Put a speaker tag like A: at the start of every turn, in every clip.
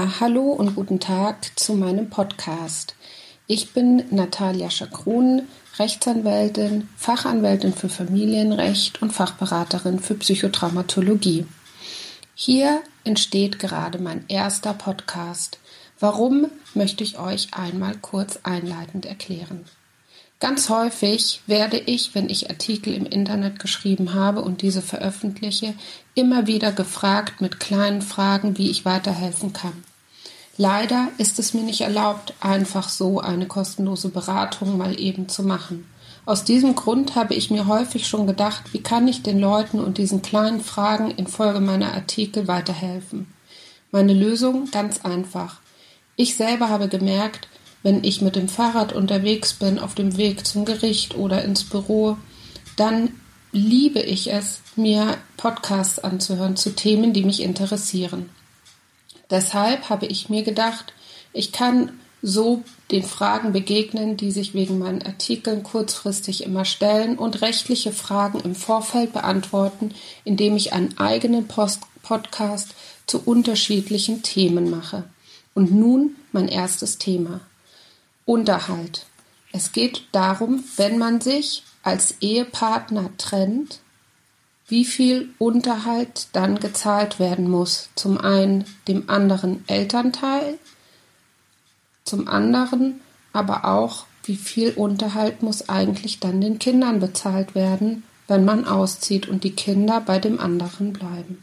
A: Hallo und guten Tag zu meinem Podcast. Ich bin Natalia Schakron, Rechtsanwältin, Fachanwältin für Familienrecht und Fachberaterin für Psychotraumatologie. Hier entsteht gerade mein erster Podcast. Warum möchte ich euch einmal kurz einleitend erklären. Ganz häufig werde ich, wenn ich Artikel im Internet geschrieben habe und diese veröffentliche, immer wieder gefragt mit kleinen Fragen, wie ich weiterhelfen kann. Leider ist es mir nicht erlaubt, einfach so eine kostenlose Beratung mal eben zu machen. Aus diesem Grund habe ich mir häufig schon gedacht, wie kann ich den Leuten und diesen kleinen Fragen infolge meiner Artikel weiterhelfen. Meine Lösung ganz einfach. Ich selber habe gemerkt, wenn ich mit dem Fahrrad unterwegs bin, auf dem Weg zum Gericht oder ins Büro, dann liebe ich es, mir Podcasts anzuhören zu Themen, die mich interessieren. Deshalb habe ich mir gedacht, ich kann so den Fragen begegnen, die sich wegen meinen Artikeln kurzfristig immer stellen und rechtliche Fragen im Vorfeld beantworten, indem ich einen eigenen Post Podcast zu unterschiedlichen Themen mache. Und nun mein erstes Thema. Unterhalt. Es geht darum, wenn man sich als Ehepartner trennt, wie viel Unterhalt dann gezahlt werden muss. Zum einen dem anderen Elternteil, zum anderen aber auch, wie viel Unterhalt muss eigentlich dann den Kindern bezahlt werden, wenn man auszieht und die Kinder bei dem anderen bleiben.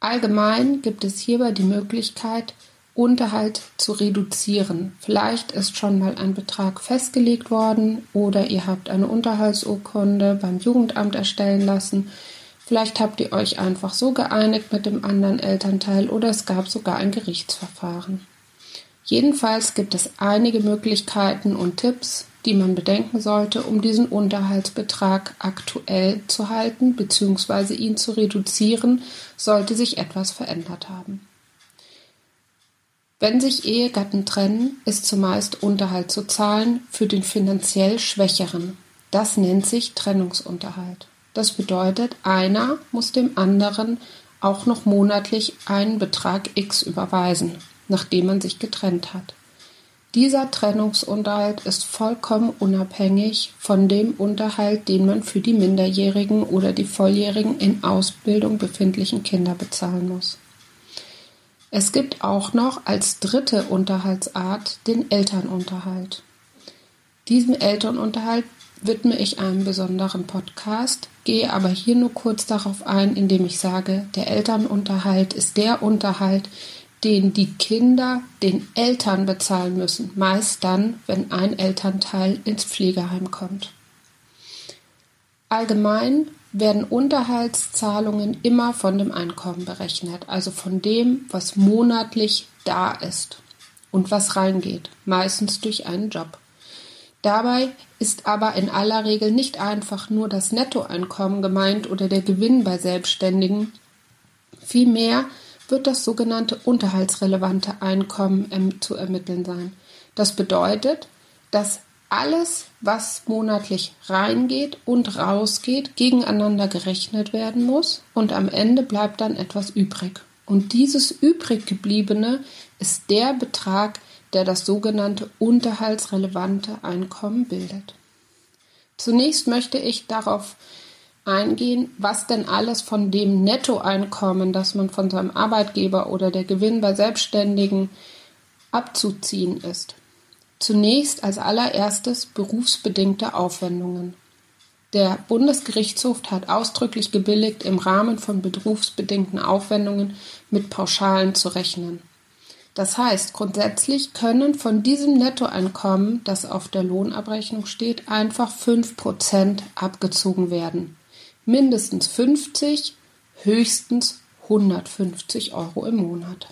A: Allgemein gibt es hierbei die Möglichkeit, Unterhalt zu reduzieren. Vielleicht ist schon mal ein Betrag festgelegt worden oder ihr habt eine Unterhaltsurkunde beim Jugendamt erstellen lassen. Vielleicht habt ihr euch einfach so geeinigt mit dem anderen Elternteil oder es gab sogar ein Gerichtsverfahren. Jedenfalls gibt es einige Möglichkeiten und Tipps, die man bedenken sollte, um diesen Unterhaltsbetrag aktuell zu halten bzw. ihn zu reduzieren, sollte sich etwas verändert haben. Wenn sich Ehegatten trennen, ist zumeist Unterhalt zu zahlen für den finanziell Schwächeren. Das nennt sich Trennungsunterhalt. Das bedeutet, einer muss dem anderen auch noch monatlich einen Betrag X überweisen, nachdem man sich getrennt hat. Dieser Trennungsunterhalt ist vollkommen unabhängig von dem Unterhalt, den man für die minderjährigen oder die volljährigen in Ausbildung befindlichen Kinder bezahlen muss. Es gibt auch noch als dritte Unterhaltsart den Elternunterhalt. Diesem Elternunterhalt widme ich einen besonderen Podcast, gehe aber hier nur kurz darauf ein, indem ich sage, der Elternunterhalt ist der Unterhalt, den die Kinder den Eltern bezahlen müssen, meist dann, wenn ein Elternteil ins Pflegeheim kommt. Allgemein werden Unterhaltszahlungen immer von dem Einkommen berechnet, also von dem, was monatlich da ist und was reingeht, meistens durch einen Job. Dabei ist aber in aller Regel nicht einfach nur das Nettoeinkommen gemeint oder der Gewinn bei Selbstständigen. Vielmehr wird das sogenannte unterhaltsrelevante Einkommen zu ermitteln sein. Das bedeutet, dass alles, was monatlich reingeht und rausgeht, gegeneinander gerechnet werden muss und am Ende bleibt dann etwas übrig. Und dieses übrig gebliebene ist der Betrag, der das sogenannte unterhaltsrelevante Einkommen bildet. Zunächst möchte ich darauf eingehen, was denn alles von dem Nettoeinkommen, das man von seinem Arbeitgeber oder der Gewinn bei Selbstständigen abzuziehen ist. Zunächst als allererstes berufsbedingte Aufwendungen. Der Bundesgerichtshof hat ausdrücklich gebilligt, im Rahmen von berufsbedingten Aufwendungen mit Pauschalen zu rechnen. Das heißt, grundsätzlich können von diesem Nettoeinkommen, das auf der Lohnabrechnung steht, einfach 5% abgezogen werden. Mindestens 50, höchstens 150 Euro im Monat.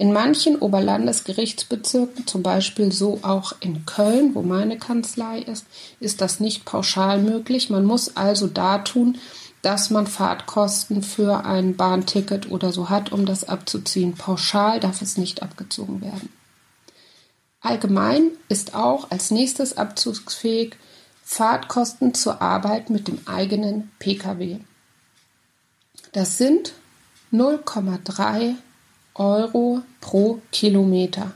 A: In manchen Oberlandesgerichtsbezirken, zum Beispiel so auch in Köln, wo meine Kanzlei ist, ist das nicht pauschal möglich. Man muss also da tun, dass man Fahrtkosten für ein Bahnticket oder so hat, um das abzuziehen. Pauschal darf es nicht abgezogen werden. Allgemein ist auch als nächstes abzugsfähig Fahrtkosten zur Arbeit mit dem eigenen Pkw. Das sind 0,3 Euro pro Kilometer.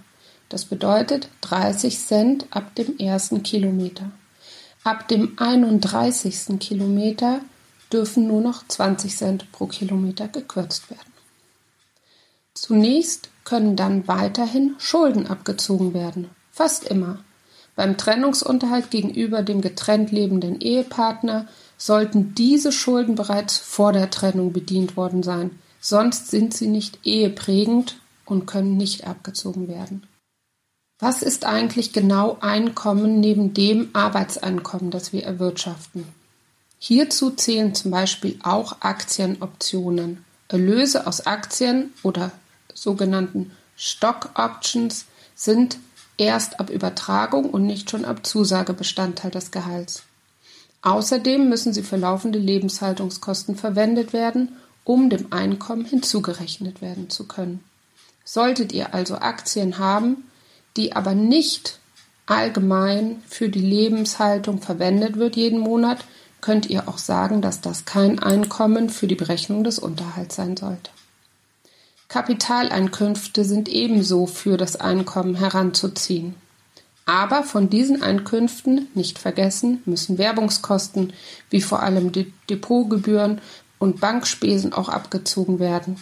A: Das bedeutet 30 Cent ab dem ersten Kilometer. Ab dem 31. Kilometer dürfen nur noch 20 Cent pro Kilometer gekürzt werden. Zunächst können dann weiterhin Schulden abgezogen werden, fast immer. Beim Trennungsunterhalt gegenüber dem getrennt lebenden Ehepartner sollten diese Schulden bereits vor der Trennung bedient worden sein, sonst sind sie nicht eheprägend und können nicht abgezogen werden. Was ist eigentlich genau Einkommen neben dem Arbeitseinkommen, das wir erwirtschaften? Hierzu zählen zum Beispiel auch Aktienoptionen. Erlöse aus Aktien oder sogenannten Stock Options sind erst ab Übertragung und nicht schon ab Zusage Bestandteil des Gehalts. Außerdem müssen sie für laufende Lebenshaltungskosten verwendet werden, um dem Einkommen hinzugerechnet werden zu können. Solltet ihr also Aktien haben, die aber nicht allgemein für die Lebenshaltung verwendet wird jeden Monat, könnt ihr auch sagen, dass das kein Einkommen für die Berechnung des Unterhalts sein sollte. Kapitaleinkünfte sind ebenso für das Einkommen heranzuziehen. Aber von diesen Einkünften, nicht vergessen, müssen Werbungskosten wie vor allem Depotgebühren und Bankspesen auch abgezogen werden.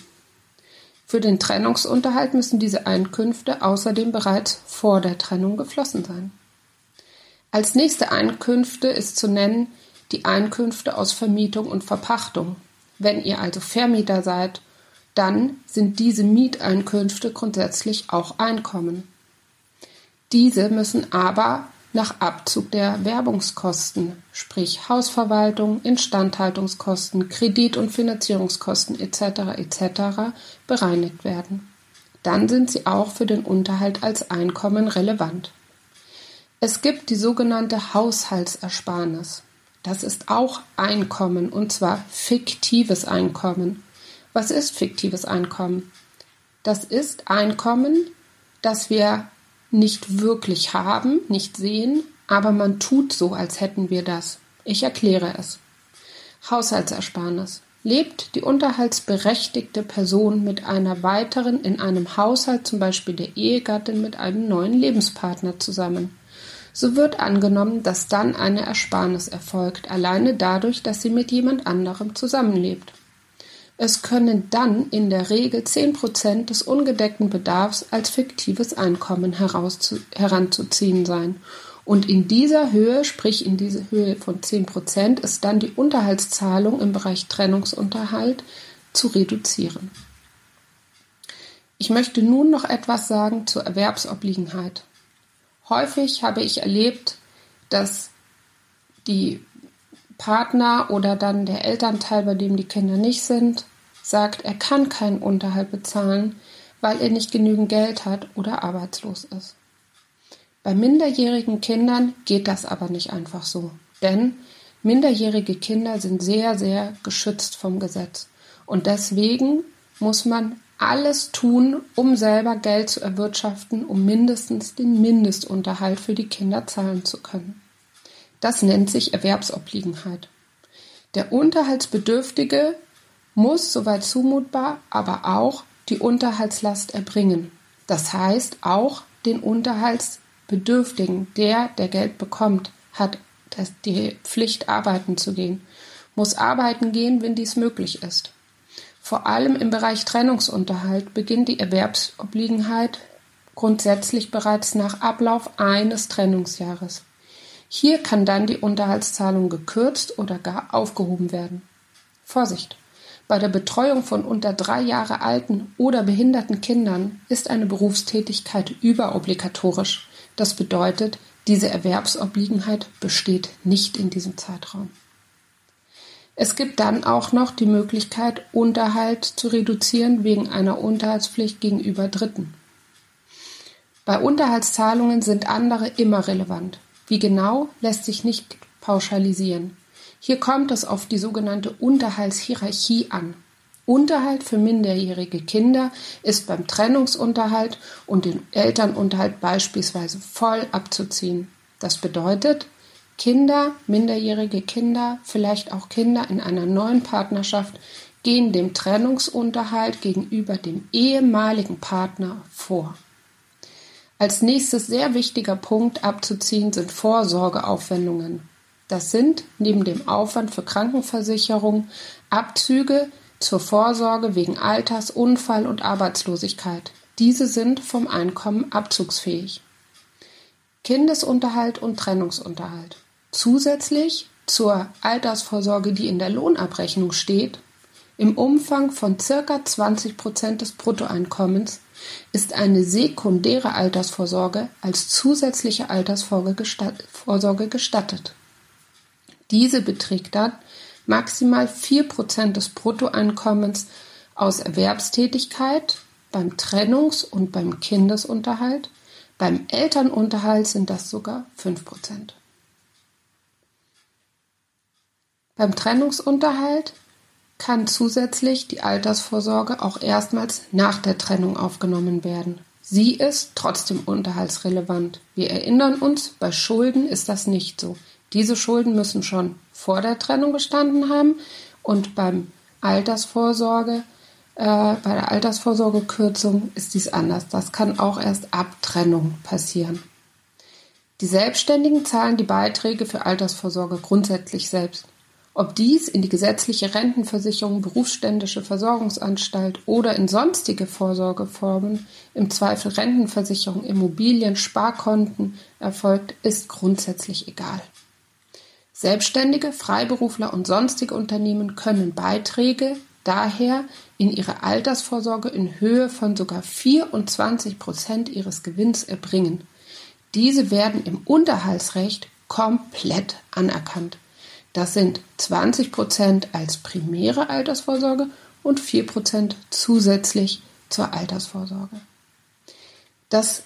A: Für den Trennungsunterhalt müssen diese Einkünfte außerdem bereits vor der Trennung geflossen sein. Als nächste Einkünfte ist zu nennen die Einkünfte aus Vermietung und Verpachtung. Wenn ihr also Vermieter seid, dann sind diese Mieteinkünfte grundsätzlich auch Einkommen. Diese müssen aber nach Abzug der Werbungskosten, sprich Hausverwaltung, Instandhaltungskosten, Kredit- und Finanzierungskosten etc. etc. bereinigt werden. Dann sind sie auch für den Unterhalt als Einkommen relevant. Es gibt die sogenannte Haushaltsersparnis. Das ist auch Einkommen und zwar fiktives Einkommen. Was ist fiktives Einkommen? Das ist Einkommen, das wir nicht wirklich haben, nicht sehen, aber man tut so, als hätten wir das. Ich erkläre es. Haushaltsersparnis. Lebt die unterhaltsberechtigte Person mit einer weiteren in einem Haushalt, zum Beispiel der Ehegattin, mit einem neuen Lebenspartner zusammen. So wird angenommen, dass dann eine Ersparnis erfolgt, alleine dadurch, dass sie mit jemand anderem zusammenlebt. Es können dann in der Regel 10 Prozent des ungedeckten Bedarfs als fiktives Einkommen heranzuziehen sein. Und in dieser Höhe, sprich in dieser Höhe von 10 Prozent, ist dann die Unterhaltszahlung im Bereich Trennungsunterhalt zu reduzieren. Ich möchte nun noch etwas sagen zur Erwerbsobliegenheit. Häufig habe ich erlebt, dass die Partner oder dann der Elternteil, bei dem die Kinder nicht sind, sagt, er kann keinen Unterhalt bezahlen, weil er nicht genügend Geld hat oder arbeitslos ist. Bei minderjährigen Kindern geht das aber nicht einfach so, denn minderjährige Kinder sind sehr, sehr geschützt vom Gesetz. Und deswegen muss man alles tun, um selber Geld zu erwirtschaften, um mindestens den Mindestunterhalt für die Kinder zahlen zu können. Das nennt sich Erwerbsobliegenheit. Der Unterhaltsbedürftige muss, soweit zumutbar, aber auch die Unterhaltslast erbringen. Das heißt, auch den Unterhaltsbedürftigen, der, der Geld bekommt, hat die Pflicht, arbeiten zu gehen, muss arbeiten gehen, wenn dies möglich ist. Vor allem im Bereich Trennungsunterhalt beginnt die Erwerbsobliegenheit grundsätzlich bereits nach Ablauf eines Trennungsjahres. Hier kann dann die Unterhaltszahlung gekürzt oder gar aufgehoben werden. Vorsicht! Bei der Betreuung von unter drei Jahre alten oder behinderten Kindern ist eine Berufstätigkeit überobligatorisch. Das bedeutet, diese Erwerbsobliegenheit besteht nicht in diesem Zeitraum. Es gibt dann auch noch die Möglichkeit, Unterhalt zu reduzieren wegen einer Unterhaltspflicht gegenüber Dritten. Bei Unterhaltszahlungen sind andere immer relevant. Wie genau, lässt sich nicht pauschalisieren. Hier kommt es auf die sogenannte Unterhaltshierarchie an. Unterhalt für minderjährige Kinder ist beim Trennungsunterhalt und den Elternunterhalt beispielsweise voll abzuziehen. Das bedeutet, Kinder, minderjährige Kinder, vielleicht auch Kinder in einer neuen Partnerschaft gehen dem Trennungsunterhalt gegenüber dem ehemaligen Partner vor. Als nächstes sehr wichtiger Punkt abzuziehen sind Vorsorgeaufwendungen. Das sind neben dem Aufwand für Krankenversicherung Abzüge zur Vorsorge wegen Alters, Unfall und Arbeitslosigkeit. Diese sind vom Einkommen abzugsfähig. Kindesunterhalt und Trennungsunterhalt. Zusätzlich zur Altersvorsorge, die in der Lohnabrechnung steht, im Umfang von circa 20 Prozent des Bruttoeinkommens ist eine sekundäre Altersvorsorge als zusätzliche Altersvorsorge gestattet. Diese beträgt dann maximal vier Prozent des Bruttoeinkommens aus Erwerbstätigkeit, beim Trennungs- und beim Kindesunterhalt, beim Elternunterhalt sind das sogar fünf Prozent. Beim Trennungsunterhalt kann zusätzlich die Altersvorsorge auch erstmals nach der Trennung aufgenommen werden. Sie ist trotzdem unterhaltsrelevant. Wir erinnern uns, bei Schulden ist das nicht so. Diese Schulden müssen schon vor der Trennung bestanden haben und beim Altersvorsorge, äh, bei der Altersvorsorgekürzung ist dies anders. Das kann auch erst ab Trennung passieren. Die Selbstständigen zahlen die Beiträge für Altersvorsorge grundsätzlich selbst. Ob dies in die gesetzliche Rentenversicherung, berufsständische Versorgungsanstalt oder in sonstige Vorsorgeformen, im Zweifel Rentenversicherung, Immobilien, Sparkonten erfolgt, ist grundsätzlich egal. Selbstständige, Freiberufler und sonstige Unternehmen können Beiträge daher in ihre Altersvorsorge in Höhe von sogar 24 Prozent ihres Gewinns erbringen. Diese werden im Unterhaltsrecht komplett anerkannt. Das sind 20 Prozent als primäre Altersvorsorge und 4 Prozent zusätzlich zur Altersvorsorge. Das,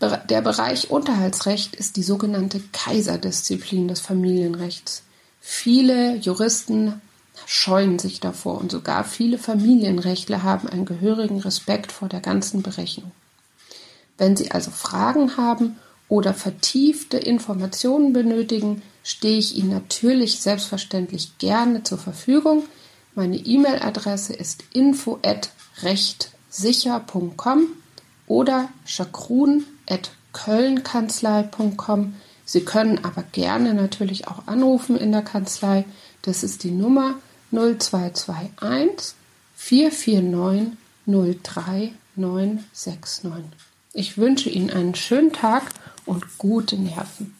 A: der Bereich Unterhaltsrecht ist die sogenannte Kaiserdisziplin des Familienrechts. Viele Juristen scheuen sich davor und sogar viele Familienrechtler haben einen gehörigen Respekt vor der ganzen Berechnung. Wenn Sie also Fragen haben oder vertiefte Informationen benötigen, stehe ich Ihnen natürlich selbstverständlich gerne zur Verfügung. Meine E-Mail-Adresse ist info@rechtssicher.com oder kölnkanzlei.com. Sie können aber gerne natürlich auch anrufen in der Kanzlei. Das ist die Nummer 0221 449 03969. Ich wünsche Ihnen einen schönen Tag und gute Nerven.